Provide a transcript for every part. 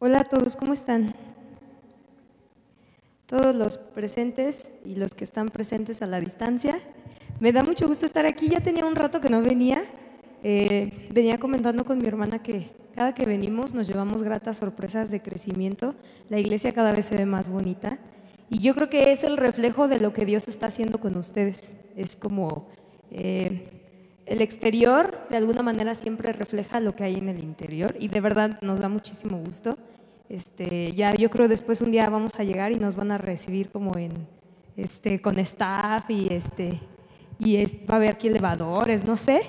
Hola a todos, ¿cómo están? Todos los presentes y los que están presentes a la distancia. Me da mucho gusto estar aquí, ya tenía un rato que no venía. Eh, venía comentando con mi hermana que cada que venimos nos llevamos gratas sorpresas de crecimiento. La iglesia cada vez se ve más bonita y yo creo que es el reflejo de lo que Dios está haciendo con ustedes. Es como eh, el exterior de alguna manera siempre refleja lo que hay en el interior y de verdad nos da muchísimo gusto. Este, ya yo creo después un día vamos a llegar y nos van a recibir como en este con staff y este y va a haber aquí elevadores, no sé.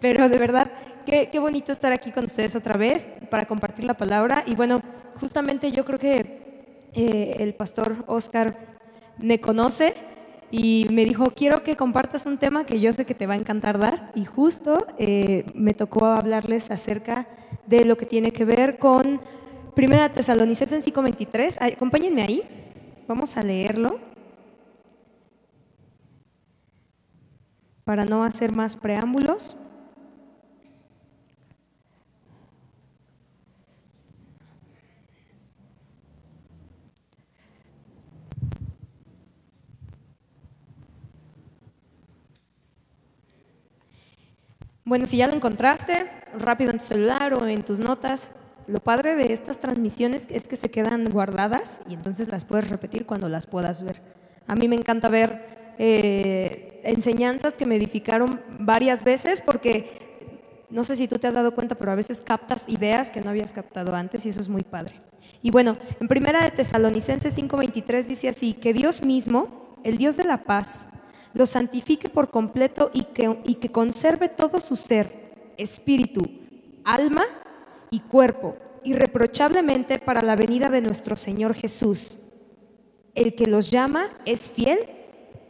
Pero de verdad, qué, qué bonito estar aquí con ustedes otra vez para compartir la palabra. Y bueno, justamente yo creo que eh, el pastor Oscar me conoce y me dijo, quiero que compartas un tema que yo sé que te va a encantar dar. Y justo eh, me tocó hablarles acerca de lo que tiene que ver con Primera Tesalonicenses 5.23. Acompáñenme ahí, vamos a leerlo. Para no hacer más preámbulos. Bueno, si ya lo encontraste, rápido en tu celular o en tus notas. Lo padre de estas transmisiones es que se quedan guardadas y entonces las puedes repetir cuando las puedas ver. A mí me encanta ver eh, enseñanzas que me edificaron varias veces porque no sé si tú te has dado cuenta, pero a veces captas ideas que no habías captado antes y eso es muy padre. Y bueno, en primera de Tesalonicenses 5:23 dice así, que Dios mismo, el Dios de la paz, lo santifique por completo y que, y que conserve todo su ser, espíritu, alma y cuerpo, irreprochablemente para la venida de nuestro Señor Jesús. El que los llama es fiel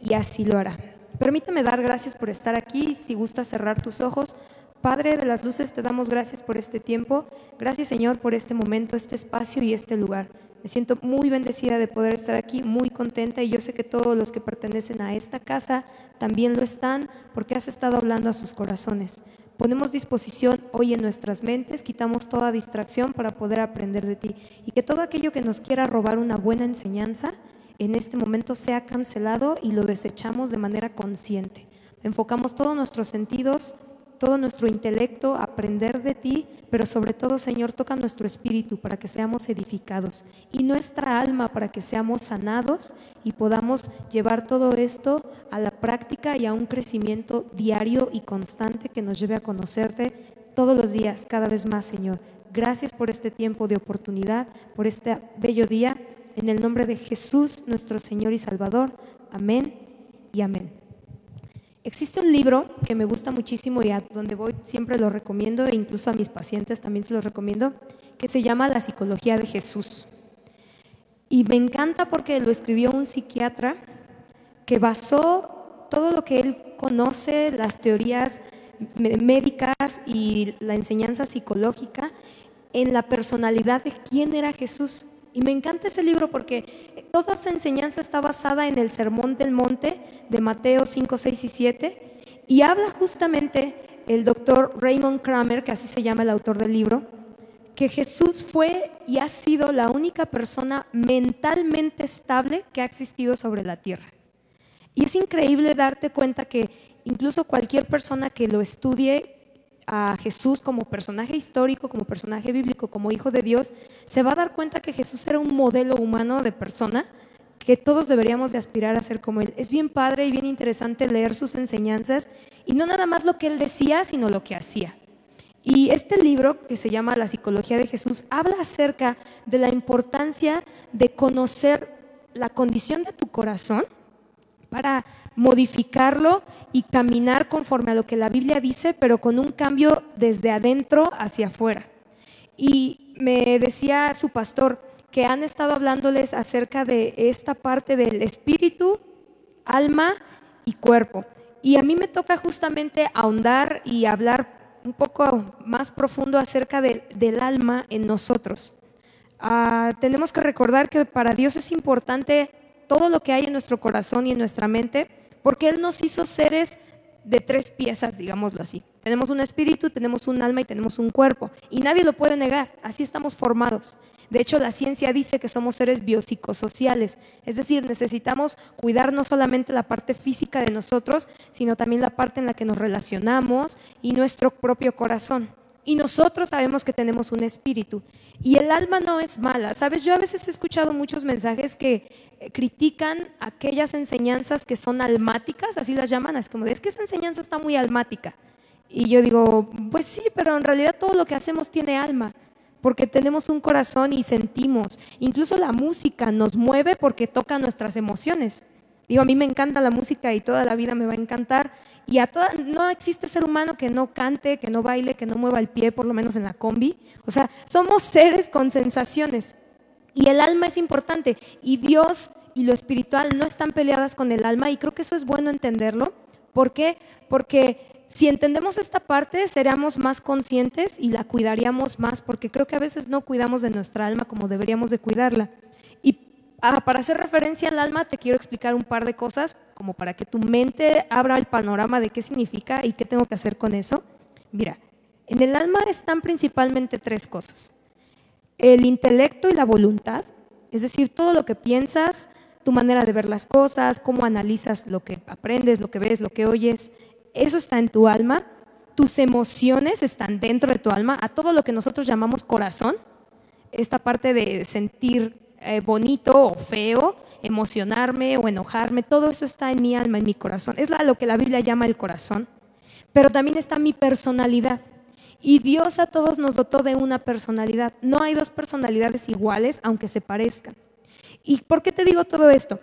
y así lo hará. Permítame dar gracias por estar aquí. Si gusta cerrar tus ojos, Padre de las Luces, te damos gracias por este tiempo. Gracias, Señor, por este momento, este espacio y este lugar. Me siento muy bendecida de poder estar aquí, muy contenta y yo sé que todos los que pertenecen a esta casa también lo están porque has estado hablando a sus corazones. Ponemos disposición hoy en nuestras mentes, quitamos toda distracción para poder aprender de ti y que todo aquello que nos quiera robar una buena enseñanza en este momento sea cancelado y lo desechamos de manera consciente. Enfocamos todos nuestros sentidos todo nuestro intelecto, aprender de ti, pero sobre todo, Señor, toca nuestro espíritu para que seamos edificados y nuestra alma para que seamos sanados y podamos llevar todo esto a la práctica y a un crecimiento diario y constante que nos lleve a conocerte todos los días, cada vez más, Señor. Gracias por este tiempo de oportunidad, por este bello día. En el nombre de Jesús, nuestro Señor y Salvador. Amén y amén. Existe un libro que me gusta muchísimo y a donde voy siempre lo recomiendo e incluso a mis pacientes también se lo recomiendo, que se llama La psicología de Jesús. Y me encanta porque lo escribió un psiquiatra que basó todo lo que él conoce, las teorías médicas y la enseñanza psicológica en la personalidad de quién era Jesús. Y me encanta ese libro porque toda esa enseñanza está basada en el Sermón del Monte de Mateo 5, 6 y 7 y habla justamente el doctor Raymond Kramer, que así se llama el autor del libro, que Jesús fue y ha sido la única persona mentalmente estable que ha existido sobre la tierra. Y es increíble darte cuenta que incluso cualquier persona que lo estudie a Jesús como personaje histórico, como personaje bíblico, como hijo de Dios, se va a dar cuenta que Jesús era un modelo humano de persona que todos deberíamos de aspirar a ser como Él. Es bien padre y bien interesante leer sus enseñanzas y no nada más lo que Él decía, sino lo que hacía. Y este libro, que se llama La psicología de Jesús, habla acerca de la importancia de conocer la condición de tu corazón para modificarlo y caminar conforme a lo que la Biblia dice, pero con un cambio desde adentro hacia afuera. Y me decía su pastor que han estado hablándoles acerca de esta parte del espíritu, alma y cuerpo. Y a mí me toca justamente ahondar y hablar un poco más profundo acerca del alma en nosotros. Ah, tenemos que recordar que para Dios es importante todo lo que hay en nuestro corazón y en nuestra mente, porque Él nos hizo seres de tres piezas, digámoslo así. Tenemos un espíritu, tenemos un alma y tenemos un cuerpo. Y nadie lo puede negar, así estamos formados. De hecho, la ciencia dice que somos seres biopsicosociales, es decir, necesitamos cuidar no solamente la parte física de nosotros, sino también la parte en la que nos relacionamos y nuestro propio corazón. Y nosotros sabemos que tenemos un espíritu. Y el alma no es mala. Sabes, yo a veces he escuchado muchos mensajes que eh, critican aquellas enseñanzas que son almáticas, así las llaman, es como es que esa enseñanza está muy almática. Y yo digo, pues sí, pero en realidad todo lo que hacemos tiene alma, porque tenemos un corazón y sentimos. Incluso la música nos mueve porque toca nuestras emociones. Digo, a mí me encanta la música y toda la vida me va a encantar, y a toda, no existe ser humano que no cante, que no baile, que no mueva el pie, por lo menos en la combi. O sea, somos seres con sensaciones. Y el alma es importante. Y Dios y lo espiritual no están peleadas con el alma. Y creo que eso es bueno entenderlo. ¿Por qué? Porque si entendemos esta parte, seríamos más conscientes y la cuidaríamos más, porque creo que a veces no cuidamos de nuestra alma como deberíamos de cuidarla. Ah, para hacer referencia al alma, te quiero explicar un par de cosas, como para que tu mente abra el panorama de qué significa y qué tengo que hacer con eso. Mira, en el alma están principalmente tres cosas. El intelecto y la voluntad, es decir, todo lo que piensas, tu manera de ver las cosas, cómo analizas lo que aprendes, lo que ves, lo que oyes, eso está en tu alma. Tus emociones están dentro de tu alma, a todo lo que nosotros llamamos corazón, esta parte de sentir eh, bonito o feo, emocionarme o enojarme, todo eso está en mi alma, en mi corazón. Es lo que la Biblia llama el corazón. Pero también está mi personalidad. Y Dios a todos nos dotó de una personalidad. No hay dos personalidades iguales, aunque se parezcan. ¿Y por qué te digo todo esto?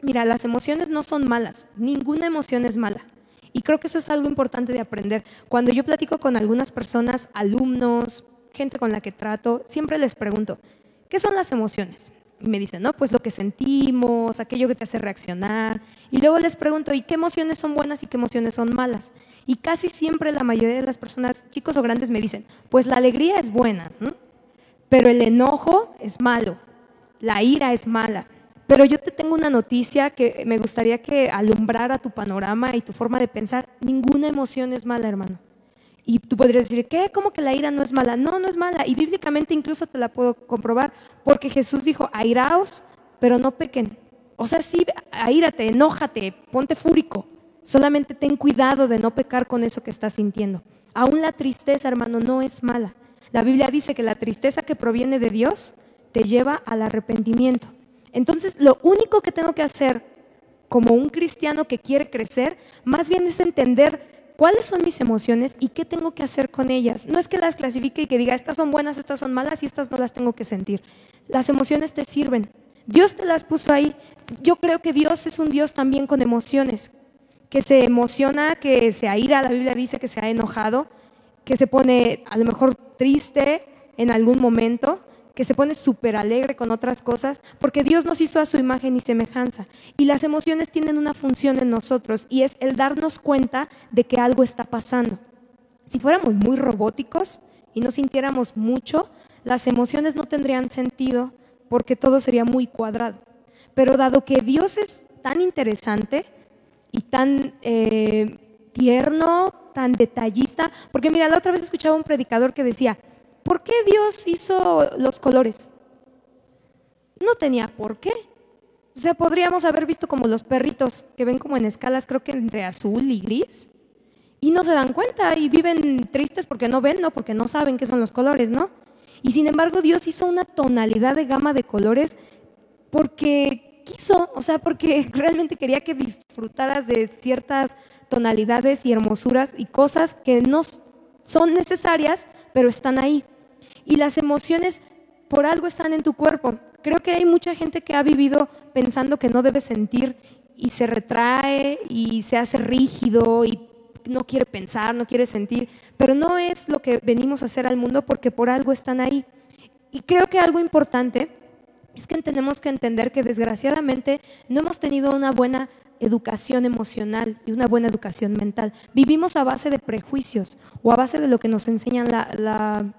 Mira, las emociones no son malas, ninguna emoción es mala. Y creo que eso es algo importante de aprender. Cuando yo platico con algunas personas, alumnos, gente con la que trato, siempre les pregunto, ¿Qué son las emociones? Y me dicen, no, pues lo que sentimos, aquello que te hace reaccionar. Y luego les pregunto, ¿y qué emociones son buenas y qué emociones son malas? Y casi siempre la mayoría de las personas, chicos o grandes, me dicen, pues la alegría es buena, pero el enojo es malo, la ira es mala. Pero yo te tengo una noticia que me gustaría que alumbrara tu panorama y tu forma de pensar. Ninguna emoción es mala, hermano. Y tú podrías decir, ¿qué? ¿Cómo que la ira no es mala? No, no es mala. Y bíblicamente incluso te la puedo comprobar, porque Jesús dijo, airaos, pero no pequen. O sea, sí, aírate, enójate, ponte fúrico. Solamente ten cuidado de no pecar con eso que estás sintiendo. Aún la tristeza, hermano, no es mala. La Biblia dice que la tristeza que proviene de Dios te lleva al arrepentimiento. Entonces, lo único que tengo que hacer como un cristiano que quiere crecer, más bien es entender cuáles son mis emociones y qué tengo que hacer con ellas. No es que las clasifique y que diga, estas son buenas, estas son malas y estas no las tengo que sentir. Las emociones te sirven. Dios te las puso ahí. Yo creo que Dios es un Dios también con emociones, que se emociona, que se aira, la Biblia dice que se ha enojado, que se pone a lo mejor triste en algún momento, que se pone súper alegre con otras cosas, porque Dios nos hizo a su imagen y semejanza. Y las emociones tienen una función en nosotros y es el darnos cuenta de que algo está pasando. Si fuéramos muy robóticos y no sintiéramos mucho, las emociones no tendrían sentido porque todo sería muy cuadrado. Pero dado que Dios es tan interesante y tan eh, tierno, tan detallista, porque mira, la otra vez escuchaba un predicador que decía, ¿Por qué Dios hizo los colores? No tenía por qué. O sea, podríamos haber visto como los perritos que ven como en escalas, creo que entre azul y gris, y no se dan cuenta y viven tristes porque no ven, no porque no saben qué son los colores, ¿no? Y sin embargo, Dios hizo una tonalidad de gama de colores porque quiso, o sea, porque realmente quería que disfrutaras de ciertas tonalidades y hermosuras y cosas que no son necesarias, pero están ahí y las emociones por algo están en tu cuerpo. Creo que hay mucha gente que ha vivido pensando que no debe sentir y se retrae y se hace rígido y no quiere pensar, no quiere sentir, pero no es lo que venimos a hacer al mundo porque por algo están ahí. Y creo que algo importante es que tenemos que entender que desgraciadamente no hemos tenido una buena educación emocional y una buena educación mental. Vivimos a base de prejuicios o a base de lo que nos enseñan la, la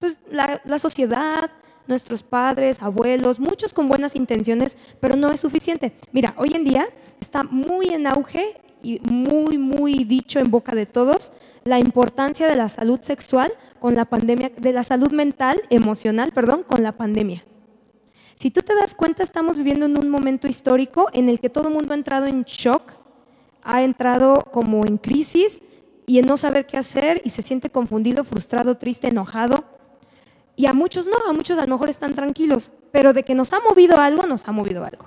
pues, la, sociedad, nuestros padres, abuelos, muchos con buenas intenciones, pero no es suficiente. Mira, hoy en día está muy en auge y muy, muy dicho en boca de todos, la importancia de la salud sexual con la pandemia, de la salud mental, emocional, perdón, con la pandemia. Si tú te das cuenta, estamos viviendo en un momento histórico en el que todo el mundo ha entrado en shock, ha entrado como en crisis y en no saber qué hacer y se siente confundido, frustrado, triste, enojado. Y a muchos no, a muchos a lo mejor están tranquilos, pero de que nos ha movido algo, nos ha movido algo.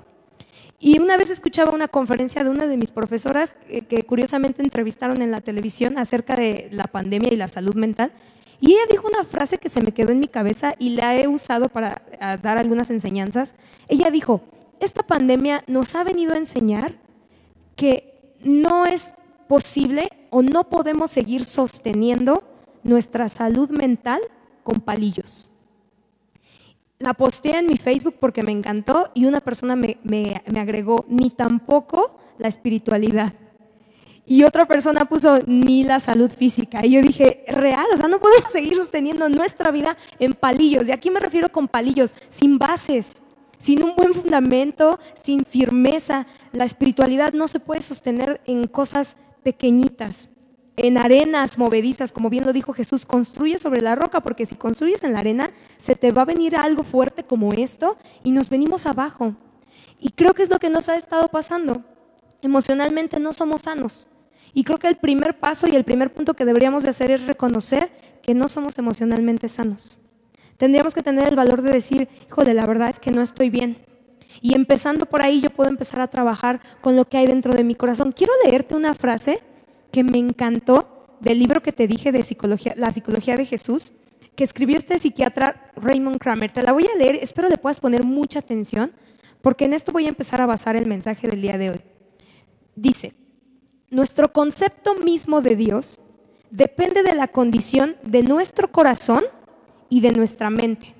Y una vez escuchaba una conferencia de una de mis profesoras que, que curiosamente entrevistaron en la televisión acerca de la pandemia y la salud mental y ella dijo una frase que se me quedó en mi cabeza y la he usado para dar algunas enseñanzas. Ella dijo, esta pandemia nos ha venido a enseñar que no es posible o no podemos seguir sosteniendo nuestra salud mental con palillos. La posteé en mi Facebook porque me encantó y una persona me, me agregó, ni tampoco la espiritualidad. Y otra persona puso ni la salud física. Y yo dije, real, o sea, no podemos seguir sosteniendo nuestra vida en palillos. Y aquí me refiero con palillos, sin bases, sin un buen fundamento, sin firmeza. La espiritualidad no se puede sostener en cosas pequeñitas, en arenas movedizas, como bien lo dijo Jesús, construye sobre la roca, porque si construyes en la arena, se te va a venir algo fuerte como esto y nos venimos abajo. Y creo que es lo que nos ha estado pasando. Emocionalmente no somos sanos. Y creo que el primer paso y el primer punto que deberíamos de hacer es reconocer que no somos emocionalmente sanos. Tendríamos que tener el valor de decir, híjole, la verdad es que no estoy bien. Y empezando por ahí yo puedo empezar a trabajar con lo que hay dentro de mi corazón. Quiero leerte una frase que me encantó del libro que te dije de psicología, La psicología de Jesús, que escribió este psiquiatra Raymond Kramer. Te la voy a leer, espero le puedas poner mucha atención, porque en esto voy a empezar a basar el mensaje del día de hoy. Dice, nuestro concepto mismo de Dios depende de la condición de nuestro corazón y de nuestra mente.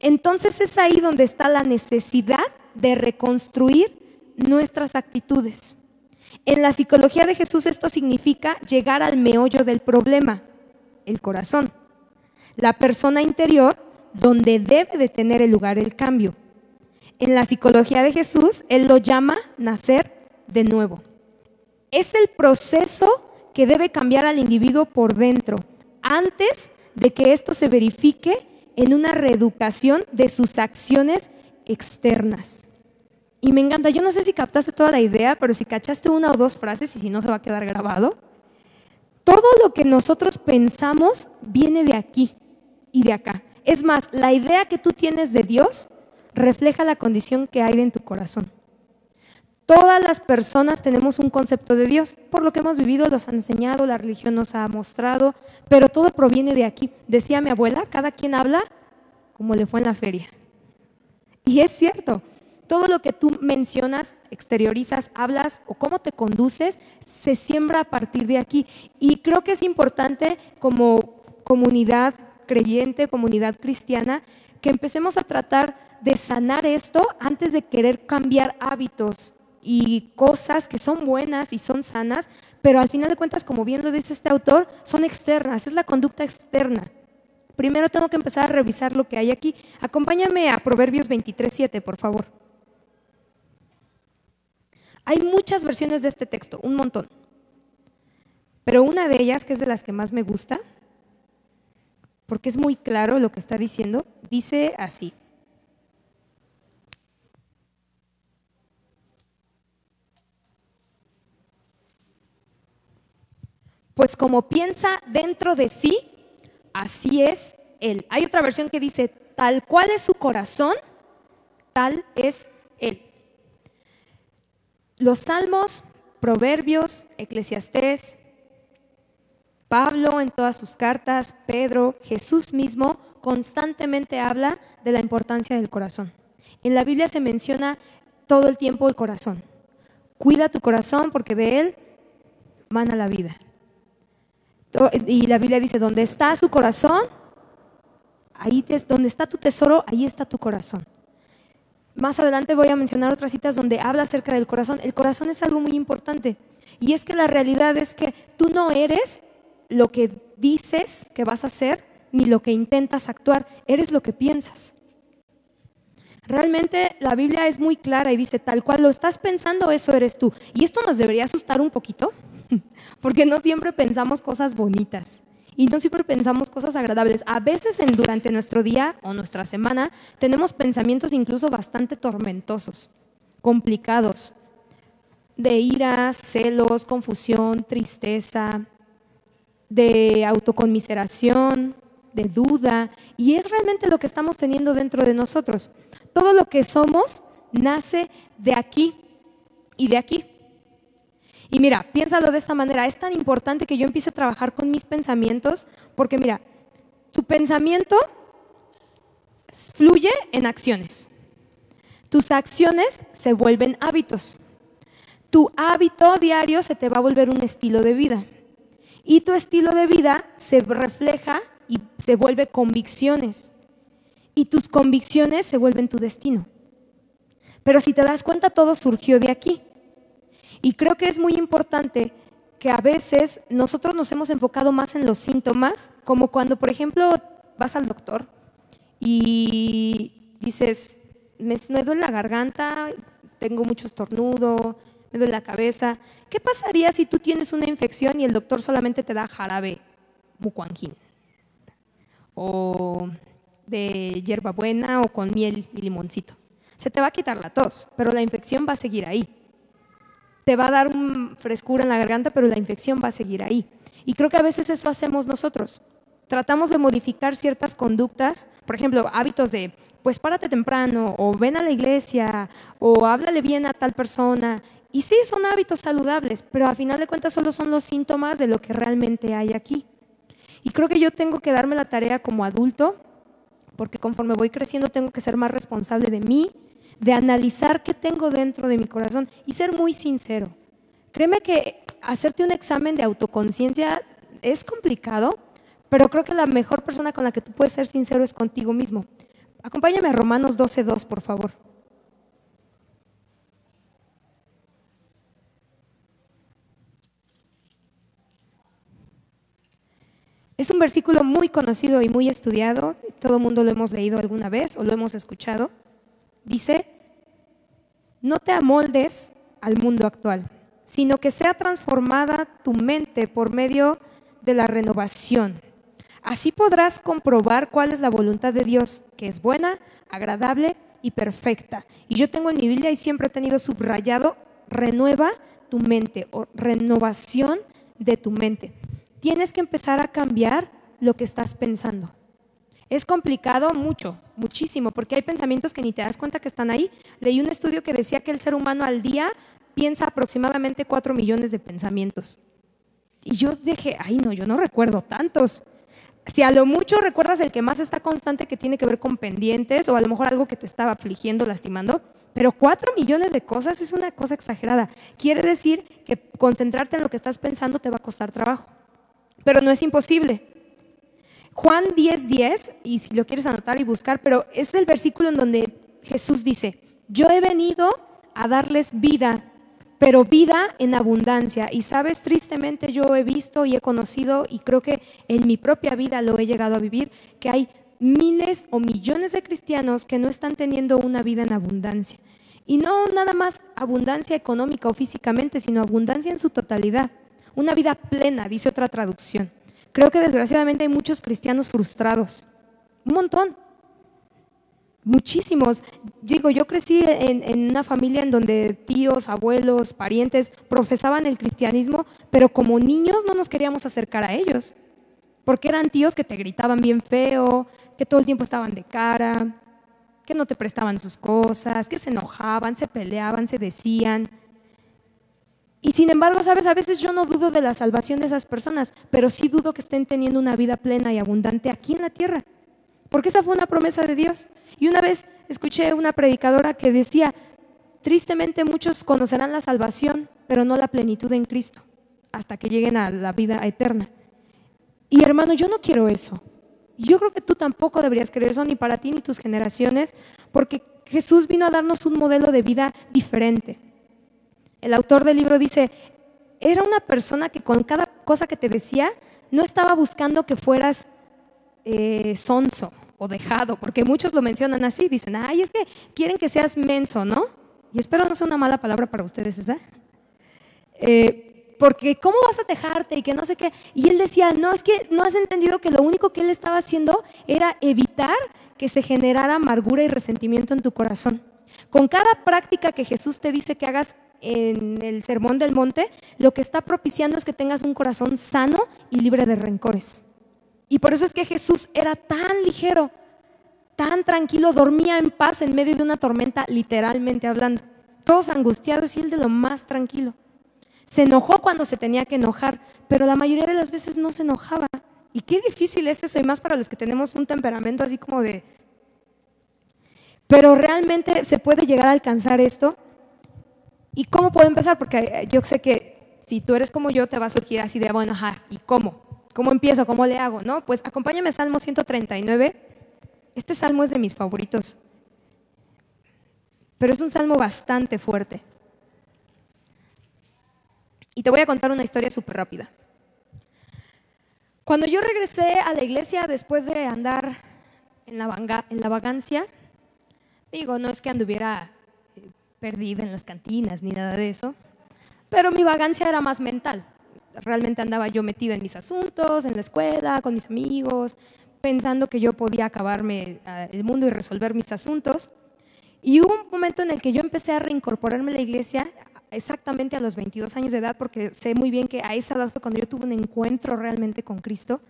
Entonces es ahí donde está la necesidad de reconstruir nuestras actitudes. En la psicología de Jesús esto significa llegar al meollo del problema, el corazón, la persona interior donde debe de tener el lugar el cambio. En la psicología de Jesús, Él lo llama nacer de nuevo. Es el proceso que debe cambiar al individuo por dentro, antes de que esto se verifique en una reeducación de sus acciones externas. Y me encanta, yo no sé si captaste toda la idea, pero si cachaste una o dos frases y si no se va a quedar grabado, todo lo que nosotros pensamos viene de aquí y de acá. Es más, la idea que tú tienes de Dios refleja la condición que hay en tu corazón. Todas las personas tenemos un concepto de Dios, por lo que hemos vivido, los han enseñado, la religión nos ha mostrado, pero todo proviene de aquí. Decía mi abuela, cada quien habla como le fue en la feria. Y es cierto, todo lo que tú mencionas, exteriorizas, hablas o cómo te conduces, se siembra a partir de aquí. Y creo que es importante como comunidad creyente, comunidad cristiana, que empecemos a tratar de sanar esto antes de querer cambiar hábitos y cosas que son buenas y son sanas, pero al final de cuentas, como bien lo dice este autor, son externas, es la conducta externa. Primero tengo que empezar a revisar lo que hay aquí. Acompáñame a Proverbios 23.7, por favor. Hay muchas versiones de este texto, un montón. Pero una de ellas, que es de las que más me gusta, porque es muy claro lo que está diciendo, dice así. Pues como piensa dentro de sí, así es él. Hay otra versión que dice, tal cual es su corazón, tal es él. Los salmos, proverbios, eclesiastés, Pablo en todas sus cartas, Pedro, Jesús mismo, constantemente habla de la importancia del corazón. En la Biblia se menciona todo el tiempo el corazón. Cuida tu corazón porque de él van a la vida. Y la Biblia dice, donde está su corazón, ahí donde está tu tesoro, ahí está tu corazón. Más adelante voy a mencionar otras citas donde habla acerca del corazón. El corazón es algo muy importante. Y es que la realidad es que tú no eres lo que dices que vas a hacer, ni lo que intentas actuar, eres lo que piensas. Realmente la Biblia es muy clara y dice, tal cual lo estás pensando, eso eres tú. Y esto nos debería asustar un poquito, porque no siempre pensamos cosas bonitas y no siempre pensamos cosas agradables. A veces en, durante nuestro día o nuestra semana tenemos pensamientos incluso bastante tormentosos, complicados, de ira, celos, confusión, tristeza, de autoconmiseración, de duda, y es realmente lo que estamos teniendo dentro de nosotros. Todo lo que somos nace de aquí y de aquí. Y mira, piénsalo de esta manera, es tan importante que yo empiece a trabajar con mis pensamientos, porque mira, tu pensamiento fluye en acciones. Tus acciones se vuelven hábitos. Tu hábito diario se te va a volver un estilo de vida. Y tu estilo de vida se refleja y se vuelve convicciones. Y tus convicciones se vuelven tu destino. Pero si te das cuenta, todo surgió de aquí. Y creo que es muy importante que a veces nosotros nos hemos enfocado más en los síntomas, como cuando, por ejemplo, vas al doctor y dices, me, duele la garganta, tengo mucho estornudo, me duele la cabeza. ¿Qué pasaría si tú tienes una infección y el doctor solamente te da jarabe bucuanquín? O de hierbabuena o con miel y limoncito. Se te va a quitar la tos, pero la infección va a seguir ahí te va a dar un frescura en la garganta, pero la infección va a seguir ahí. Y creo que a veces eso hacemos nosotros. Tratamos de modificar ciertas conductas, por ejemplo, hábitos de, pues párate temprano, o ven a la iglesia, o háblale bien a tal persona. Y sí, son hábitos saludables, pero a final de cuentas solo son los síntomas de lo que realmente hay aquí. Y creo que yo tengo que darme la tarea como adulto, porque conforme voy creciendo tengo que ser más responsable de mí, de analizar qué tengo dentro de mi corazón y ser muy sincero. Créeme que hacerte un examen de autoconciencia es complicado, pero creo que la mejor persona con la que tú puedes ser sincero es contigo mismo. Acompáñame a Romanos 12.2, por favor. Es un versículo muy conocido y muy estudiado, todo el mundo lo hemos leído alguna vez o lo hemos escuchado. Dice, no te amoldes al mundo actual, sino que sea transformada tu mente por medio de la renovación. Así podrás comprobar cuál es la voluntad de Dios, que es buena, agradable y perfecta. Y yo tengo en mi Biblia y siempre he tenido subrayado, renueva tu mente o renovación de tu mente. Tienes que empezar a cambiar lo que estás pensando. Es complicado mucho, muchísimo, porque hay pensamientos que ni te das cuenta que están ahí. Leí un estudio que decía que el ser humano al día piensa aproximadamente 4 millones de pensamientos. Y yo dije, ay no, yo no recuerdo tantos. Si a lo mucho recuerdas el que más está constante que tiene que ver con pendientes o a lo mejor algo que te estaba afligiendo, lastimando, pero 4 millones de cosas es una cosa exagerada. Quiere decir que concentrarte en lo que estás pensando te va a costar trabajo. Pero no es imposible. Juan 10:10, 10, y si lo quieres anotar y buscar, pero es el versículo en donde Jesús dice, yo he venido a darles vida, pero vida en abundancia. Y sabes, tristemente yo he visto y he conocido, y creo que en mi propia vida lo he llegado a vivir, que hay miles o millones de cristianos que no están teniendo una vida en abundancia. Y no nada más abundancia económica o físicamente, sino abundancia en su totalidad. Una vida plena, dice otra traducción. Creo que desgraciadamente hay muchos cristianos frustrados. Un montón. Muchísimos. Digo, yo crecí en, una familia en donde tíos, abuelos, parientes profesaban el cristianismo, pero como niños no nos queríamos acercar a ellos. Porque eran tíos que te gritaban bien feo, que todo el tiempo estaban de cara, que no te prestaban sus cosas, que se enojaban, se peleaban, se decían. Y sin embargo, sabes, a veces yo no dudo de la salvación de esas personas, pero sí dudo que estén teniendo una vida plena y abundante aquí en la tierra. Porque esa fue una promesa de Dios. Y una vez escuché una predicadora que decía, tristemente muchos conocerán la salvación, pero no la plenitud en Cristo, hasta que lleguen a la vida eterna. Y hermano, yo no quiero eso. Yo creo que tú tampoco deberías querer eso, ni para ti ni tus generaciones, porque Jesús vino a darnos un modelo de vida diferente. El autor del libro dice, era una persona que con cada cosa que te decía no estaba buscando que fueras eh, sonso o dejado, porque muchos lo mencionan así, dicen, ay, es que quieren que seas menso, ¿no? Y espero no sea una mala palabra para ustedes esa. Eh, porque ¿cómo vas a dejarte? Y que no sé qué. Y él decía, no, es que no has entendido que lo único que él estaba haciendo era evitar que se generara amargura y resentimiento en tu corazón. Con cada práctica que Jesús te dice que hagas en el Sermón del Monte, lo que está propiciando es que tengas un corazón sano y libre de rencores. Y por eso es que Jesús era tan ligero, tan tranquilo, dormía en paz en medio de una tormenta, literalmente hablando. Todos angustiados y él de lo más tranquilo. Se enojó cuando se tenía que enojar, pero la mayoría de las veces no se enojaba. Y qué difícil es eso, y más para los que tenemos un temperamento así como de... Pero realmente se puede llegar a alcanzar esto. ¿Y cómo puedo empezar? Porque yo sé que si tú eres como yo, te va a surgir así de, bueno, ajá, ¿y cómo? ¿Cómo empiezo? ¿Cómo le hago? ¿No? Pues acompáñame Salmo 139. Este salmo es de mis favoritos. Pero es un salmo bastante fuerte. Y te voy a contar una historia súper rápida. Cuando yo regresé a la iglesia después de andar en la, en la vagancia, digo, no es que anduviera eh, perdida en las cantinas ni nada de eso, pero mi vagancia era más mental realmente andaba yo metida en mis asuntos, en la escuela, con mis amigos, pensando que yo podía acabarme ah, el mundo y resolver mis asuntos. Y hubo un momento en el que yo empecé a reincorporarme a la iglesia exactamente a los 22 años de edad, porque sé muy bien que a esa edad fue cuando yo tuve un encuentro realmente con Cristo.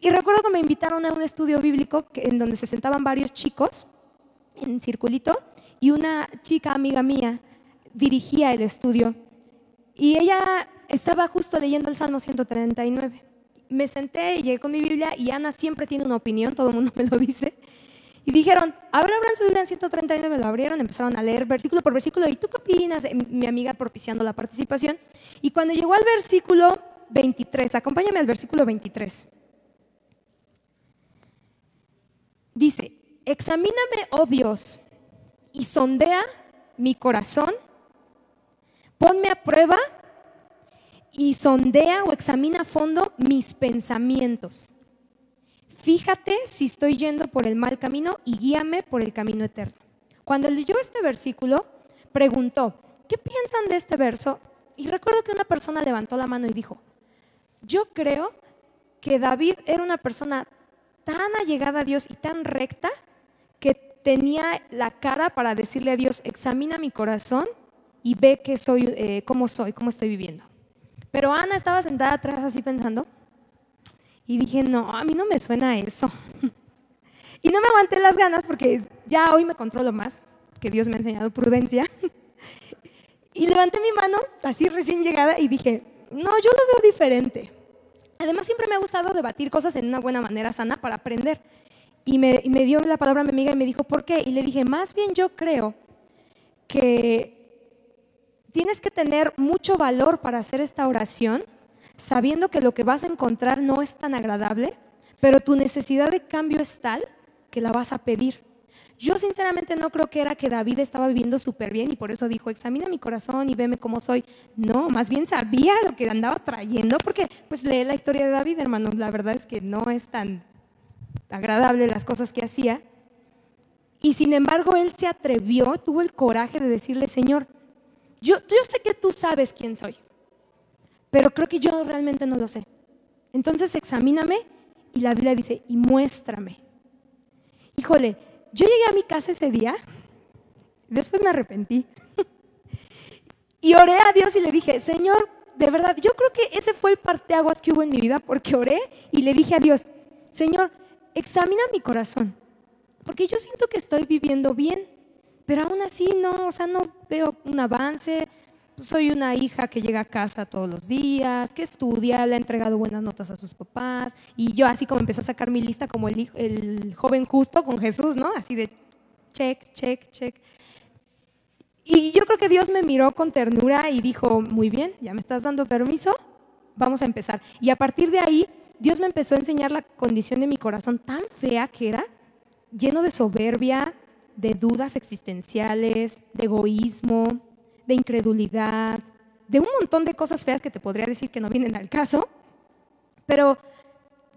Y recuerdo que me invitaron a un estudio bíblico en donde se sentaban varios chicos en circulito y una chica amiga mía dirigía el estudio. Y ella estaba justo leyendo el Salmo 139. Me senté y llegué con mi Biblia y Ana siempre tiene una opinión, todo el mundo me lo dice. Y dijeron, abran su Biblia en 139, lo abrieron, empezaron a leer versículo por versículo. ¿Y tú qué opinas? Mi amiga propiciando la participación. Y cuando llegó al versículo 23, acompáñame al versículo 23. Dice, examíname, oh Dios, y sondea mi corazón, ponme a prueba y sondea o examina a fondo mis pensamientos. Fíjate si estoy yendo por el mal camino y guíame por el camino eterno. Cuando leyó este versículo, preguntó, ¿qué piensan de este verso? Y recuerdo que una persona levantó la mano y dijo, yo creo que David era una persona tan allegada a Dios y tan recta que tenía la cara para decirle a Dios, examina mi corazón y ve que soy, eh, cómo soy, cómo estoy viviendo. Pero Ana estaba sentada atrás así pensando y dije, no, a mí no me suena eso. y no me aguanté las ganas porque ya hoy me controlo más, que Dios me ha enseñado prudencia. y levanté mi mano así recién llegada y dije, no, yo lo veo diferente. Además siempre me ha gustado debatir cosas en una buena manera sana para aprender. Y me, dio la palabra a mi amiga y me dijo, ¿por qué? Y le dije, más bien yo creo que tienes que tener mucho valor para hacer esta oración, sabiendo que lo que vas a encontrar no es tan agradable, pero tu necesidad de cambio es tal que la vas a pedir. Yo sinceramente no creo que era que David estaba viviendo súper bien y por eso dijo, examina mi corazón y veme cómo soy. No, más bien sabía lo que andaba trayendo, porque pues lee la historia de David, hermanos, la verdad es que no es tan agradable las cosas que hacía. Y sin embargo, él se atrevió, tuvo el coraje de decirle, Señor, yo, sé que tú sabes quién soy, pero creo que yo realmente no lo sé. Entonces examíname y la Biblia dice, y muéstrame. Híjole, yo llegué a mi casa ese día, después me arrepentí. y oré a Dios y le dije, Señor, de verdad, yo creo que ese fue el parteaguas que hubo en mi vida, porque oré y le dije a Dios, Señor, examina mi corazón, porque yo siento que estoy viviendo bien, pero aún así no, o sea, no veo un avance. Soy una hija que llega a casa todos los días, que estudia, le ha entregado buenas notas a sus papás. Y yo así como empecé a sacar mi lista como el, el joven justo con Jesús, ¿no? Así de check, check, check. Y yo creo que Dios me miró con ternura y dijo, muy bien, ya me estás dando permiso, vamos a empezar. Y a partir de ahí, Dios me empezó a enseñar la condición de mi corazón tan fea que era, lleno de soberbia, de dudas existenciales, de egoísmo, de incredulidad, de un montón de cosas feas que te podría decir que no vienen al caso, pero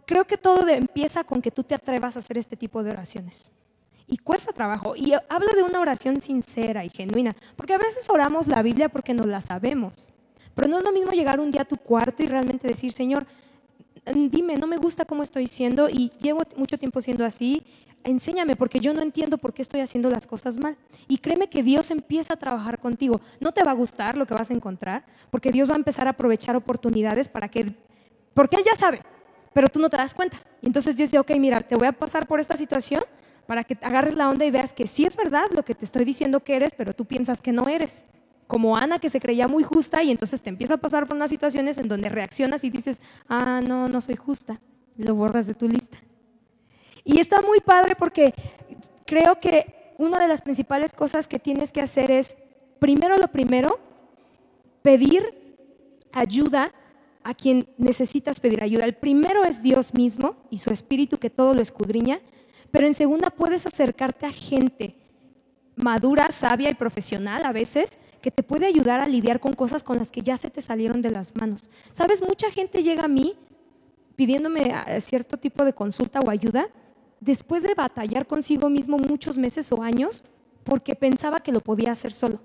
creo que todo empieza con que tú te atrevas a hacer este tipo de oraciones. Y cuesta trabajo. Y hablo de una oración sincera y genuina, porque a veces oramos la Biblia porque no la sabemos. Pero no es lo mismo llegar un día a tu cuarto y realmente decir, Señor, dime, no me gusta cómo estoy siendo y llevo mucho tiempo siendo así, enséñame porque yo no entiendo por qué estoy haciendo las cosas mal. Y créeme que Dios empieza a trabajar contigo. No te va a gustar lo que vas a encontrar, porque Dios va a empezar a aprovechar oportunidades para que, porque Él ya sabe, pero tú no te das cuenta. Y entonces Dios dice, ok, mira, te voy a pasar por esta situación para que agarres la onda y veas que sí es verdad lo que te estoy diciendo que eres, pero tú piensas que no eres. Como Ana que se creía muy justa y entonces te empieza a pasar por unas situaciones en donde reaccionas y dices, ah, no, no soy justa. Lo borras de tu lista. Y está muy padre porque creo que una de las principales cosas que tienes que hacer es, primero lo primero, pedir ayuda a quien necesitas pedir ayuda. El primero es Dios mismo y su espíritu que todo lo escudriña, pero en segunda puedes acercarte a gente madura, sabia y profesional a veces que te puede ayudar a lidiar con cosas con las que ya se te salieron de las manos. Sabes, mucha gente llega a mí pidiéndome cierto tipo de consulta o ayuda después de batallar consigo mismo muchos meses o años porque pensaba que lo podía hacer solo.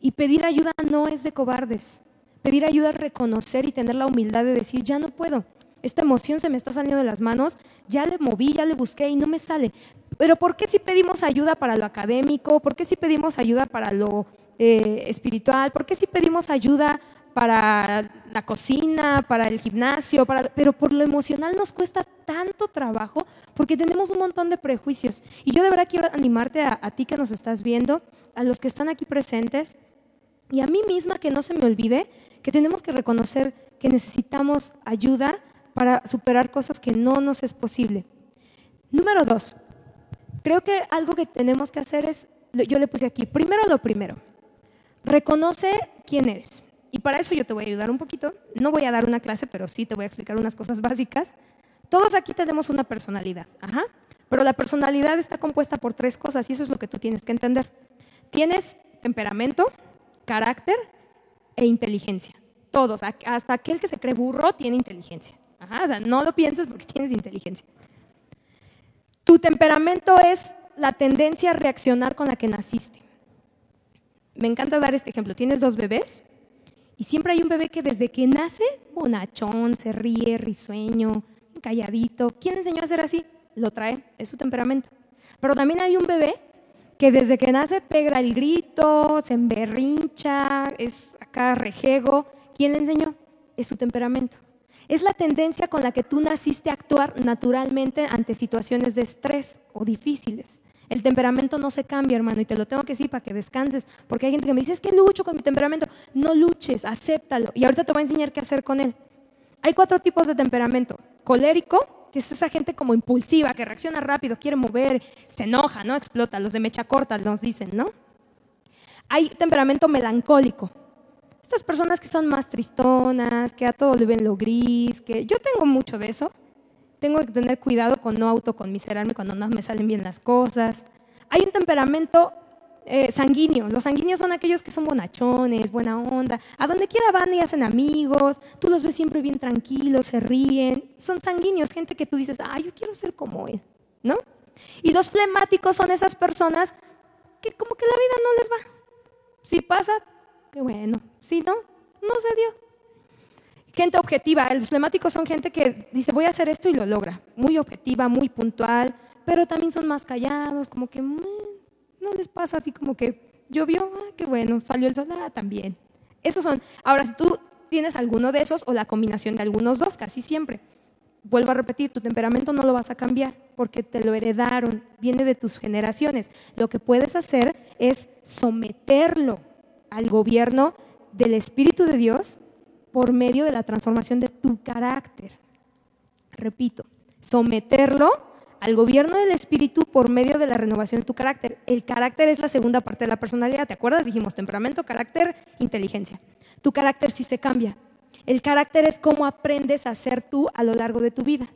Y pedir ayuda no es de cobardes. Pedir ayuda es reconocer y tener la humildad de decir, ya no puedo. Esta emoción se me está saliendo de las manos, ya le moví, ya le busqué y no me sale. Pero ¿por qué si pedimos ayuda para lo académico? ¿Por qué si pedimos ayuda para lo eh, espiritual? ¿Por qué si pedimos ayuda para la cocina, para el gimnasio, pero por lo emocional nos cuesta tanto trabajo porque tenemos un montón de prejuicios. Y yo de verdad quiero animarte a ti que nos estás viendo, a los que están aquí presentes y a mí misma que no se me olvide que tenemos que reconocer que necesitamos ayuda para superar cosas que no nos es posible. Número dos, creo que algo que tenemos que hacer es, yo le puse aquí, primero lo primero, reconoce quién eres. Y para eso yo te voy a ayudar un poquito. No voy a dar una clase, pero sí te voy a explicar unas cosas básicas. Todos aquí tenemos una personalidad, ajá. Pero la personalidad está compuesta por tres cosas y eso es lo que tú tienes que entender. Tienes temperamento, carácter e inteligencia. Todos, hasta aquel que se cree burro tiene inteligencia. Ajá, o sea, no lo pienses porque tienes inteligencia. Tu temperamento es la tendencia a reaccionar con la que naciste. Me encanta dar este ejemplo. Tienes dos bebés y siempre hay un bebé que desde que nace, bonachón, se ríe, risueño, calladito. ¿Quién enseñó a ser así? Lo trae, es su temperamento. Pero también hay un bebé que desde que nace pega el grito, se emberrincha, es acá rejego. ¿Quién le enseñó? Es su temperamento. Es la tendencia con la que tú naciste a actuar naturalmente ante situaciones de estrés o difíciles. El temperamento no se cambia, hermano, y te lo tengo que decir para que descanses, porque hay gente que me dice, es que lucho con mi temperamento. No luches, acéptalo. Y ahorita te voy a enseñar qué hacer con él. Hay cuatro tipos de temperamento. Colérico, que es esa gente como impulsiva, que reacciona rápido, quiere mover, se enoja, ¿no? Explota. Los de mecha corta nos dicen, ¿no? Hay temperamento melancólico. Estas personas que son más tristonas, que a todo le ven lo gris, que yo tengo mucho de eso tengo que tener cuidado con no autoconmiserarme cuando no me salen bien las cosas. Hay un temperamento eh, sanguíneo. Los sanguíneos son aquellos que son bonachones, buena onda. A donde quiera van y hacen amigos. Tú los ves siempre bien tranquilos, se ríen. Son sanguíneos, gente que tú dices, ah, yo quiero ser como él, ¿no? Y los flemáticos son esas personas que como que la vida no les va. Si pasa, qué bueno. Si no, no se dio gente objetiva. Los flemáticos son gente que dice, voy a hacer esto y lo logra. Muy objetiva, muy puntual, pero también son más callados, como que no les pasa así como que llovió, ah, qué bueno, salió el sol, ah, también. Esos son. Ahora, si tú tienes alguno de esos o la combinación de algunos dos, casi siempre. Vuelvo a repetir, tu temperamento no lo vas a cambiar porque te lo heredaron, viene de tus generaciones. Lo que puedes hacer es someterlo al gobierno del Espíritu de Dios por medio de la transformación de tu carácter. Repito, someterlo al gobierno del espíritu por medio de la renovación de tu carácter. El carácter es la segunda parte de la personalidad, ¿te acuerdas? Dijimos temperamento, carácter, inteligencia. Tu carácter sí se cambia. El carácter es cómo aprendes a ser tú a lo largo de tu vida.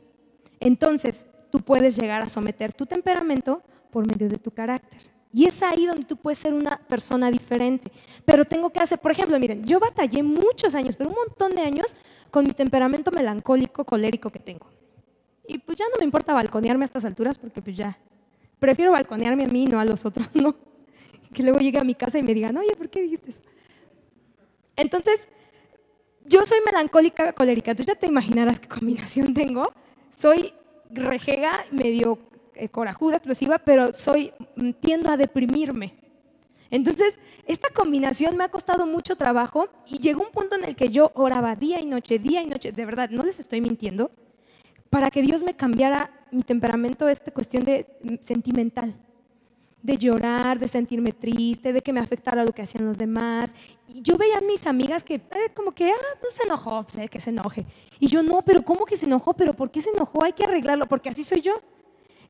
Entonces, tú puedes llegar a someter tu temperamento por medio de tu carácter. Y es ahí donde tú puedes ser una persona diferente. Pero tengo que hacer, por ejemplo, miren, yo batallé muchos años, pero un montón de años con mi temperamento melancólico, colérico que tengo. Y pues ya no me importa balconearme a estas alturas porque pues ya, prefiero balconearme a mí, no a los otros, ¿no? Que luego llegue a mi casa y me digan, oye, ¿por qué dijiste eso? Entonces, yo soy melancólica colérica, entonces ya te imaginarás qué combinación tengo. Soy rejega, medio corajuda, explosiva, pero soy, mm, tiendo a deprimirme. Entonces, esta combinación me ha costado mucho trabajo y llegó un punto en el que yo oraba día y noche, día y noche, de verdad, no les estoy mintiendo, para que Dios me cambiara mi temperamento, esta cuestión de mm, sentimental de llorar, de sentirme triste, de que me afectara lo que hacían los demás. Y yo veía a mis amigas que eh, como que, ah, pues se enojó, sé pues, que se enoje. Y yo, no, pero ¿cómo que se enojó? ¿Pero por qué se enojó? Hay que arreglarlo, porque así soy yo.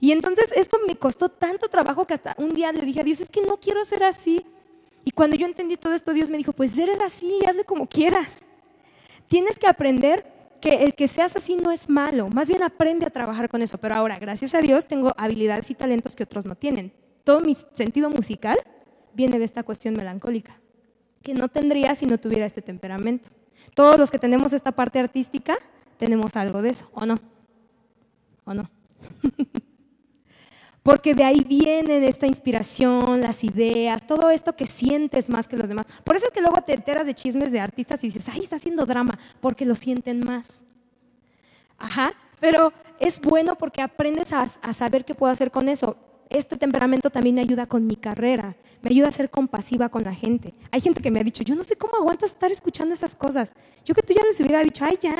Y entonces esto me costó tanto trabajo que hasta un día le dije a Dios, es que no quiero ser así. Y cuando yo entendí todo esto, Dios me dijo, pues eres así, hazle como quieras. Tienes que aprender que el que seas así no es malo, más bien aprende a trabajar con eso. Pero ahora, gracias a Dios, tengo habilidades y talentos que otros no tienen todo mi sentido musical viene de esta cuestión melancólica, que no tendría si no tuviera este temperamento. Todos los que tenemos esta parte artística tenemos algo de eso, ¿o no? ¿O no? Porque de ahí viene esta inspiración, las ideas, todo esto que sientes más que los demás. Por eso es que luego te enteras de chismes de artistas y dices, ay, está haciendo drama, porque lo sienten más. Ajá, pero es bueno porque aprendes a, a saber qué puedo hacer con eso este temperamento también me ayuda con mi carrera, me ayuda a ser compasiva con la gente. Hay gente que me ha dicho, yo no sé cómo aguantas estar escuchando esas cosas. Yo que tú ya les hubiera dicho, ay, ya.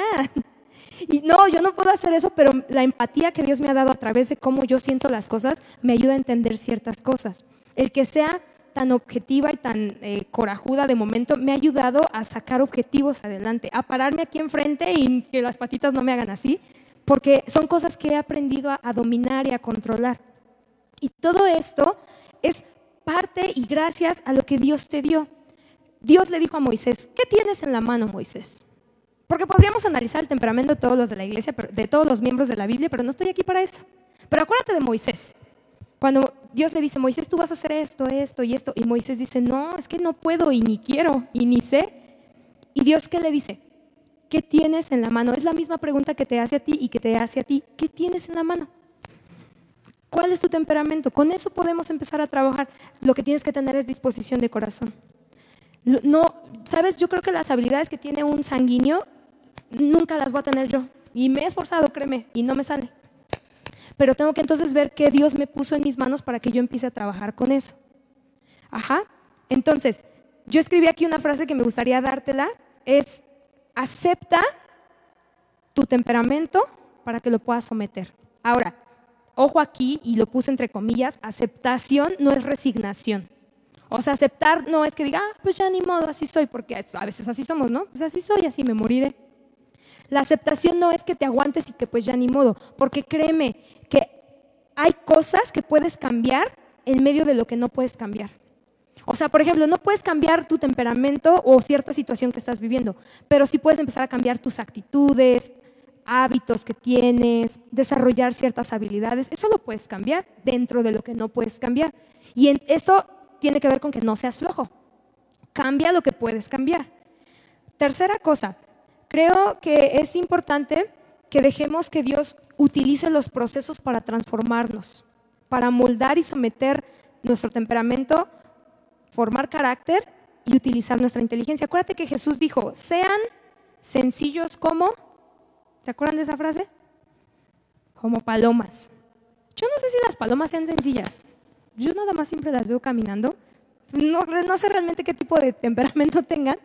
Y no, yo no puedo hacer eso, pero la empatía que Dios me ha dado a través de cómo yo siento las cosas me ayuda a entender ciertas cosas. El que sea tan objetiva y tan eh, corajuda de momento me ha ayudado a sacar objetivos adelante, a pararme aquí enfrente y que las patitas no me hagan así, porque son cosas que he aprendido a dominar y a controlar. Y todo esto es parte y gracias a lo que Dios te dio. Dios le dijo a Moisés, ¿qué tienes en la mano, Moisés? Porque podríamos analizar el temperamento de todos los de la iglesia, de todos los miembros de la Biblia, pero no estoy aquí para eso. Pero acuérdate de Moisés. Cuando Dios le dice, Moisés, tú vas a hacer esto, esto y esto, y Moisés dice, no, es que no puedo y ni quiero y ni sé. Y Dios, ¿qué le dice? ¿Qué tienes en la mano? Es la misma pregunta que te hace a ti y que te hace a ti. ¿Qué tienes en la mano? ¿Cuál es tu temperamento? Con eso podemos empezar a trabajar. Lo que tienes que tener es disposición de corazón. No, sabes, yo creo que las habilidades que tiene un sanguíneo nunca las voy a tener yo. Y me he esforzado, créeme, y no me sale. Pero tengo que entonces ver qué Dios me puso en mis manos para que yo empiece a trabajar con eso. Ajá. Entonces, yo escribí aquí una frase que me gustaría dártela. Es, acepta tu temperamento para que lo puedas someter. Ahora, ojo aquí, y lo puse entre comillas, aceptación no es resignación. O sea, aceptar no es que diga, ah, pues ya ni modo, así soy, porque a veces así somos, ¿no? Pues así soy, así me moriré. La aceptación no es que te aguantes y que pues ya ni modo, porque créeme que hay cosas que puedes cambiar en medio de lo que no puedes cambiar. O sea, por ejemplo, no puedes cambiar tu temperamento o cierta situación que estás viviendo, pero sí puedes empezar a cambiar tus actitudes, hábitos que tienes, desarrollar ciertas habilidades, eso lo puedes cambiar dentro de lo que no puedes cambiar. Y eso tiene que ver con que no seas flojo. Cambia lo que puedes cambiar. Tercera cosa, creo que es importante que dejemos que Dios utilice los procesos para transformarnos, para moldar y someter nuestro temperamento, formar carácter y utilizar nuestra inteligencia. Acuérdate que Jesús dijo, sean sencillos como ¿Se acuerdan de esa frase? Como palomas. Yo no sé si las palomas sean sencillas. Yo nada más siempre las veo caminando. No, no sé realmente qué tipo de temperamento tengan.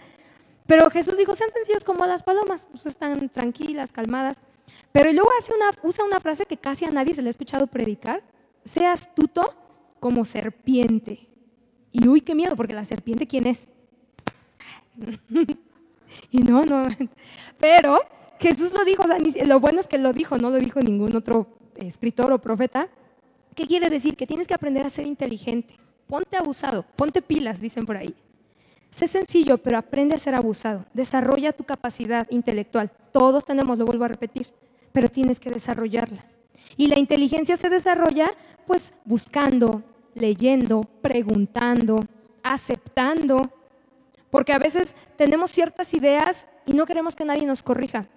Pero Jesús dijo, sean sencillos como las palomas. Están tranquilas, calmadas. Pero luego hace una, usa una frase que casi a nadie se le ha escuchado predicar. Sea astuto como serpiente. Y uy, qué miedo, porque la serpiente, ¿quién es? y no, no. Pero Jesús lo dijo, lo bueno es que lo dijo, no lo dijo ningún otro escritor o profeta. ¿Qué quiere decir? Que tienes que aprender a ser inteligente. Ponte abusado, ponte pilas, dicen por ahí. Sé sencillo, pero aprende a ser abusado. Desarrolla tu capacidad intelectual. Todos tenemos, lo vuelvo a repetir, pero tienes que desarrollarla. Y la inteligencia se desarrolla pues buscando, leyendo, preguntando, aceptando, porque a veces tenemos ciertas ideas y no queremos que nadie nos corrija.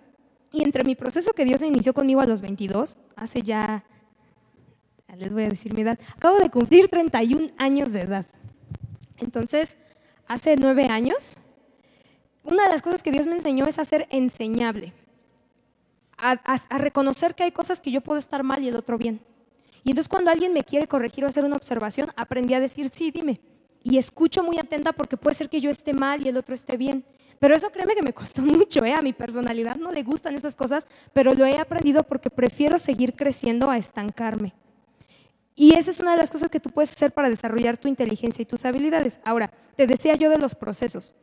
Y entre mi proceso que Dios inició conmigo a los 22, hace ya, les voy a decir mi edad, acabo de cumplir 31 años de edad. Entonces, hace nueve años, una de las cosas que Dios me enseñó es a ser enseñable, a, reconocer que hay cosas que yo puedo estar mal y el otro bien. Y entonces cuando alguien me quiere corregir o hacer una observación, aprendí a decir, sí, dime. Y escucho muy atenta porque puede ser que yo esté mal y el otro esté bien. Pero eso créeme que me costó mucho, ¿eh? a mi personalidad no le gustan esas cosas, pero lo he aprendido porque prefiero seguir creciendo a estancarme. Y esa es una de las cosas que tú puedes hacer para desarrollar tu inteligencia y tus habilidades. Ahora, te decía yo de los procesos.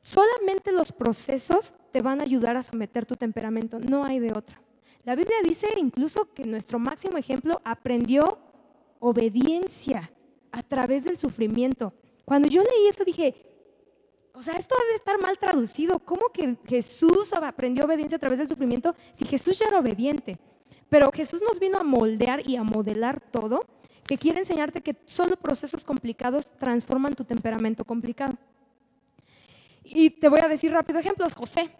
Solamente los procesos te van a ayudar a someter tu temperamento, no hay de otra. La Biblia dice incluso que nuestro máximo ejemplo aprendió obediencia a través del sufrimiento. Cuando yo leí eso dije, o sea, esto ha de estar mal traducido. ¿Cómo que Jesús aprendió obediencia a través del sufrimiento si Jesús ya era obediente? Pero Jesús nos vino a moldear y a modelar todo, que quiere enseñarte que solo procesos complicados transforman tu temperamento complicado. Y te voy a decir rápido ejemplos. José.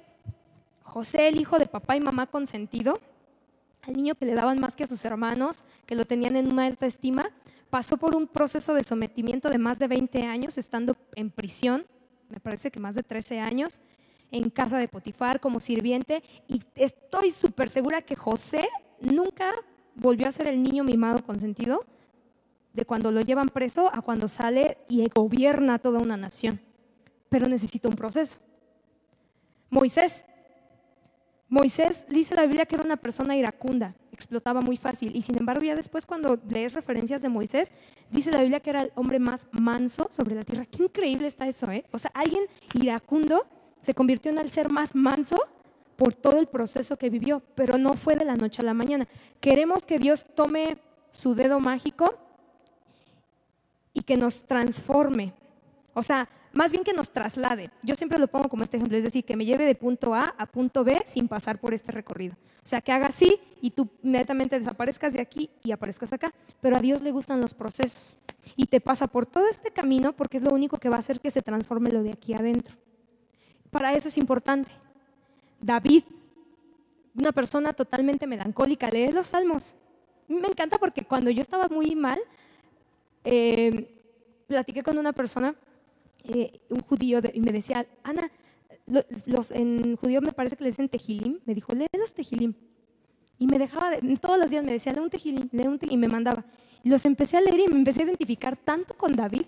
José, el hijo de papá y mamá consentido, al niño que le daban más que a sus hermanos, que lo tenían en una alta estima, pasó por un proceso de sometimiento de más de 20 años, estando en prisión, me parece que más de 13 años, en casa de Potifar como sirviente, y estoy súper segura que José nunca volvió a ser el niño mimado consentido de cuando lo llevan preso a cuando sale y gobierna toda una nación. Pero necesita un proceso. Moisés. Moisés dice la Biblia que era una persona iracunda, explotaba muy fácil. Y sin embargo, ya después cuando lees referencias de Moisés, dice la Biblia que era el hombre más manso sobre la tierra. Qué increíble está eso, ¿eh? O sea, alguien iracundo se convirtió en el ser más manso por todo el proceso que vivió, pero no fue de la noche a la mañana. Queremos que Dios tome su dedo mágico y que nos transforme. O sea, más bien que nos traslade. Yo siempre lo pongo como este ejemplo, es decir, que me lleve de punto A a punto B sin pasar por este recorrido. O sea, que haga así y tú inmediatamente desaparezcas de aquí y aparezcas acá. Pero a Dios le gustan los procesos. Y te pasa por todo este camino porque es lo único que va a hacer que se transforme lo de aquí adentro. Para eso es importante. David, una persona totalmente melancólica, lee los salmos. Me encanta porque cuando yo estaba muy mal, eh, platiqué con una persona, eh, un judío, y me decía, Ana, los, en judío me parece que le dicen tejilim, me dijo, lee los tejilim. Y me dejaba, todos los días me decía, lee un tejilim, lee un tejilim, y me mandaba. Y los empecé a leer y me empecé a identificar tanto con David,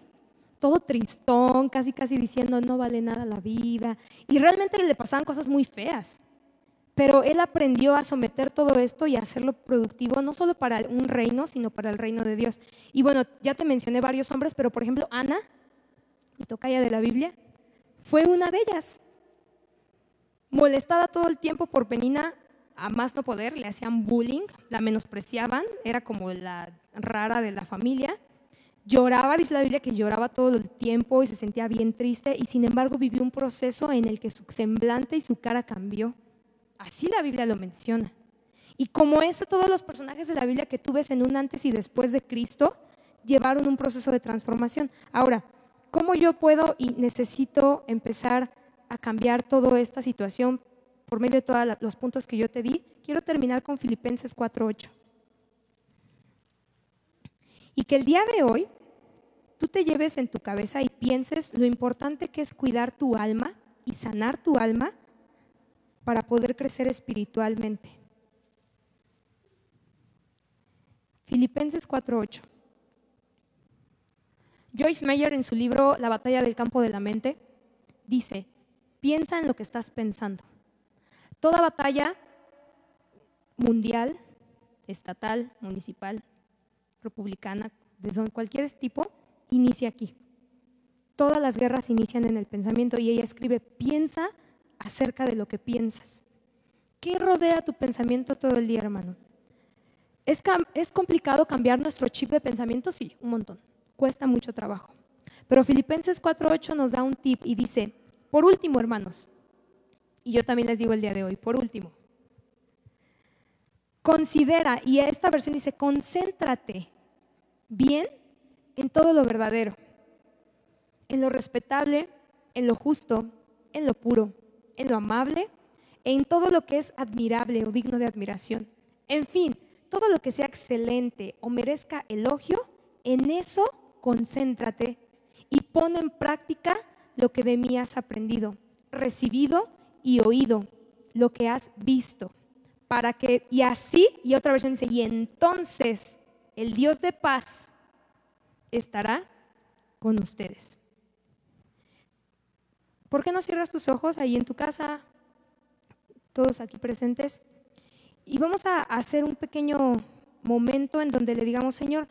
todo tristón, casi casi diciendo, no vale nada la vida. Y realmente le pasaban cosas muy feas. Pero él aprendió a someter todo esto y a hacerlo productivo, no solo para un reino, sino para el reino de Dios. Y bueno, ya te mencioné varios hombres, pero por ejemplo, Ana, mi tocaya de la Biblia, fue una de ellas. Molestada todo el tiempo por Penina, a más no poder, le hacían bullying, la menospreciaban, era como la rara de la familia. Lloraba, dice la Biblia, que lloraba todo el tiempo y se sentía bien triste, y sin embargo vivió un proceso en el que su semblante y su cara cambió. Así la Biblia lo menciona. Y como eso, todos los personajes de la Biblia que tú ves en un antes y después de Cristo llevaron un proceso de transformación. Ahora, ¿cómo yo puedo y necesito empezar a cambiar toda esta situación por medio de todos los puntos que yo te di? Quiero terminar con Filipenses 4.8. Y que el día de hoy tú te lleves en tu cabeza y pienses lo importante que es cuidar tu alma y sanar tu alma para poder crecer espiritualmente. Filipenses 4:8. Joyce Meyer en su libro La batalla del campo de la mente dice, piensa en lo que estás pensando. Toda batalla mundial, estatal, municipal, republicana, de cualquier tipo, inicia aquí. Todas las guerras inician en el pensamiento y ella escribe, piensa acerca de lo que piensas. ¿Qué rodea tu pensamiento todo el día, hermano? ¿Es, ¿Es, complicado cambiar nuestro chip de pensamiento? Sí, un montón. Cuesta mucho trabajo. Pero Filipenses 4.8 nos da un tip y dice, por último, hermanos, y yo también les digo el día de hoy, por último, considera, y esta versión dice, concéntrate bien en todo lo verdadero, en lo respetable, en lo justo, en lo puro, en lo amable, en todo lo que es admirable o digno de admiración. En fin, todo lo que sea excelente o merezca elogio, en eso concéntrate y pon en práctica lo que de mí has aprendido, recibido y oído, lo que has visto, para que, y así, y otra versión dice, y entonces el Dios de paz estará con ustedes. ¿Por qué no cierras tus ojos ahí en tu casa, todos aquí presentes? Y vamos a hacer un pequeño momento en donde le digamos, Señor,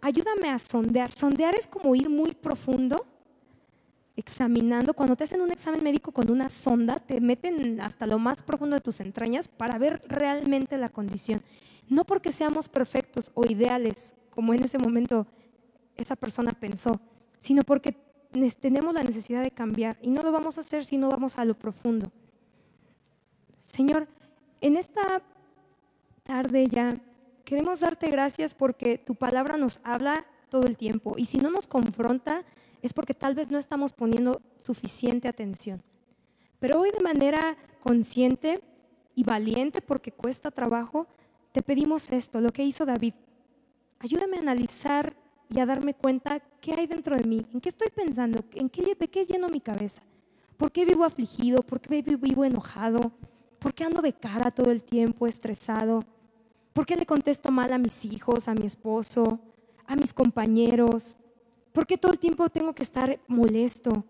ayúdame a sondear. Sondear es como ir muy profundo, examinando. Cuando te hacen un examen médico con una sonda, te meten hasta lo más profundo de tus entrañas para ver realmente la condición. No porque seamos perfectos o ideales, como en ese momento esa persona pensó, sino porque tenemos la necesidad de cambiar y no lo vamos a hacer si no vamos a lo profundo. Señor, en esta tarde ya queremos darte gracias porque tu palabra nos habla todo el tiempo y si no nos confronta es porque tal vez no estamos poniendo suficiente atención. Pero hoy de manera consciente y valiente, porque cuesta trabajo, te pedimos esto, lo que hizo David. Ayúdame a analizar y a darme cuenta qué hay dentro de mí, en qué estoy pensando, en qué, de qué lleno mi cabeza, por qué vivo afligido, por qué vivo enojado, por qué ando de cara todo el tiempo, estresado, por qué le contesto mal a mis hijos, a mi esposo, a mis compañeros, por qué todo el tiempo tengo que estar molesto.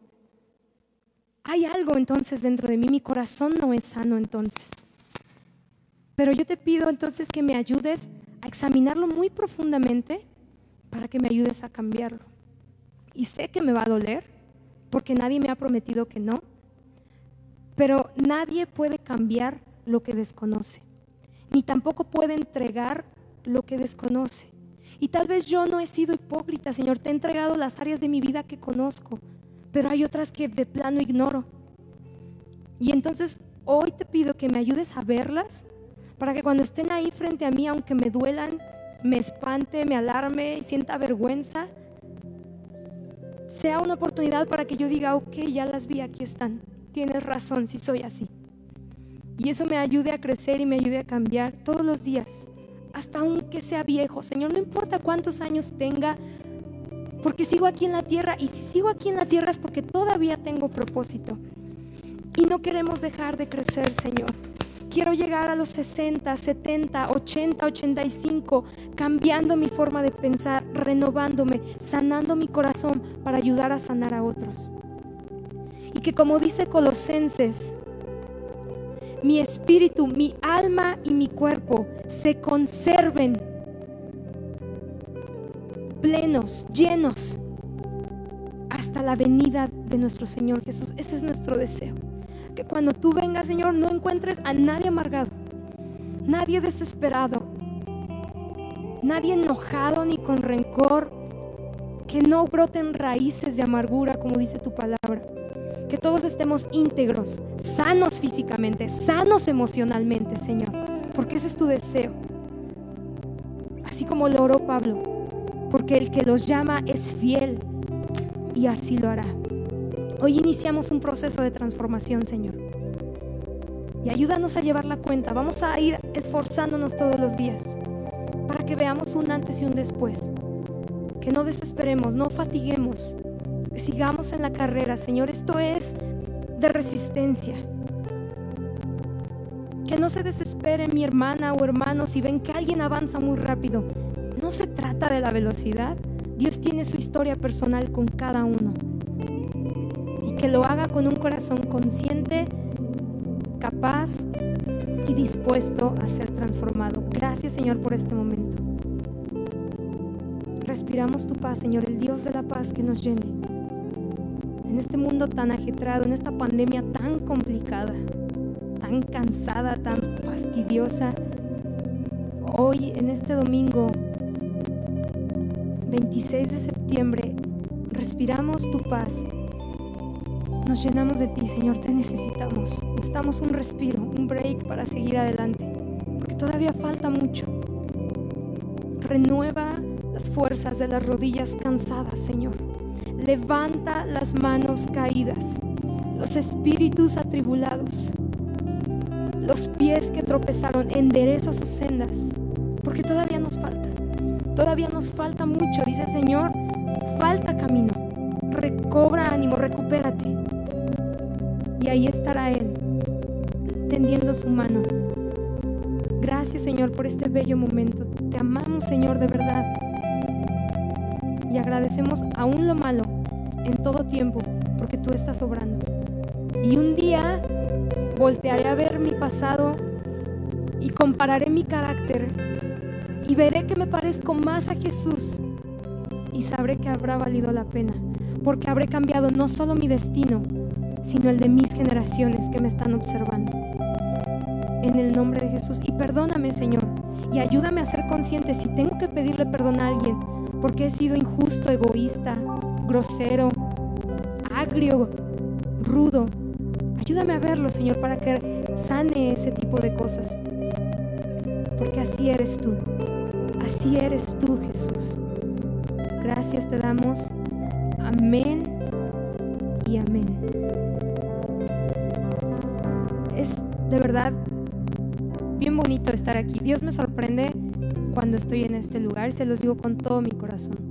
Hay algo entonces dentro de mí, mi corazón no es sano entonces. Pero yo te pido entonces que me ayudes a examinarlo muy profundamente para que me ayudes a cambiarlo. Y sé que me va a doler, porque nadie me ha prometido que no, pero nadie puede cambiar lo que desconoce, ni tampoco puede entregar lo que desconoce. Y tal vez yo no he sido hipócrita, Señor, te he entregado las áreas de mi vida que conozco, pero hay otras que de plano ignoro. Y entonces hoy te pido que me ayudes a verlas para que cuando estén ahí frente a mí, aunque me duelan, me espante, me alarme y sienta vergüenza, sea una oportunidad para que yo diga, ok, ya las vi, aquí están. Tienes razón, si soy así. Y eso me ayude a crecer y me ayude a cambiar todos los días, hasta aunque sea viejo. Señor, no importa cuántos años tenga, porque sigo aquí en la tierra y si sigo aquí en la tierra es porque todavía tengo propósito. Y no queremos dejar de crecer, Señor. Quiero llegar a los 60, 70, 80, 85, cambiando mi forma de pensar, renovándome, sanando mi corazón para ayudar a sanar a otros. Y que como dice Colosenses, mi espíritu, mi alma y mi cuerpo se conserven plenos, llenos, hasta la venida de nuestro Señor Jesús. Ese es nuestro deseo que cuando tú vengas, Señor, no encuentres a nadie amargado, nadie desesperado, nadie enojado ni con rencor, que no broten raíces de amargura, como dice tu palabra. Que todos estemos íntegros, sanos físicamente, sanos emocionalmente, Señor, porque ese es tu deseo. Así como lo oró Pablo, porque el que los llama es fiel y así lo hará. Hoy iniciamos un proceso de transformación, Señor. Y ayúdanos a llevar la cuenta. Vamos a ir esforzándonos todos los días para que veamos un antes y un después. Que no desesperemos, no fatiguemos. Sigamos en la carrera, Señor. Esto es de resistencia. Que no se desespere mi hermana o hermano si ven que alguien avanza muy rápido. No se trata de la velocidad. Dios tiene su historia personal con cada uno que lo haga con un corazón consciente, capaz y dispuesto a ser transformado. Gracias Señor por este momento. Respiramos tu paz, Señor, el Dios de la paz que nos llene. Este mundo tan agitrado, en esta pandemia tan complicada, tan cansada, tan fastidiosa, hoy en este domingo 26 de septiembre respiramos tu paz nos llenamos de ti, Señor, te necesitamos. Necesitamos un respiro, un break para seguir adelante, porque todavía falta mucho. Renueva las fuerzas de las rodillas cansadas, Señor. Levanta las manos caídas, los espíritus atribulados. los pies que tropezaron, endereza sus sendas, porque todavía nos falta, todavía nos falta mucho, dice el Señor, falta camino, recobra ánimo, recupérate. Y ahí estará Él, tendiendo su mano. Gracias Señor por este bello momento. Te amamos Señor de verdad. Y agradecemos aún lo malo tiempo, porque tú estás obrando. Y un día voltearé a ver mi pasado y compararé mi carácter y veré que me parezco más a Jesús y sabré que habrá valido la pena, porque habré cambiado no solo mi destino, sino el de mis generaciones que me están observando. En el nombre de Jesús. Y perdóname, Señor, y ayúdame a ser consciente si tengo que pedirle perdón a alguien, porque he sido injusto, egoísta, grosero, agrio, rudo, Ayúdame a verlo, Señor, para que sane ese tipo de cosas. Porque así eres tú. Así eres tú, Jesús. Gracias te damos. Amén y amén. Es de verdad bien bonito estar aquí. Dios me sorprende cuando estoy en este lugar se los digo con todo mi corazón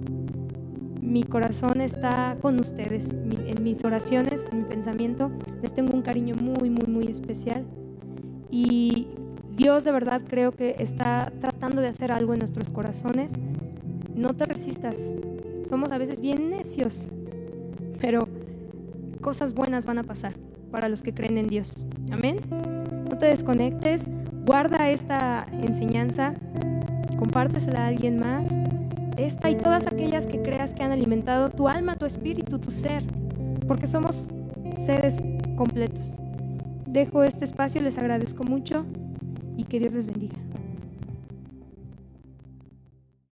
mi corazón está con ustedes. en mis oraciones, en mi pensamiento, les tengo un cariño muy, muy, muy especial. Y Dios de verdad creo que está tratando de hacer algo en nuestros corazones. No te resistas. Somos a veces bien necios, pero cosas buenas van a pasar para los que creen en Dios. Amén. No te desconectes. Guarda esta enseñanza. Compártesela a alguien más esta y todas aquellas que creas que han alimentado tu alma, tu espíritu, tu ser, porque somos seres completos. Dejo este espacio, les agradezco mucho y que Dios les bendiga.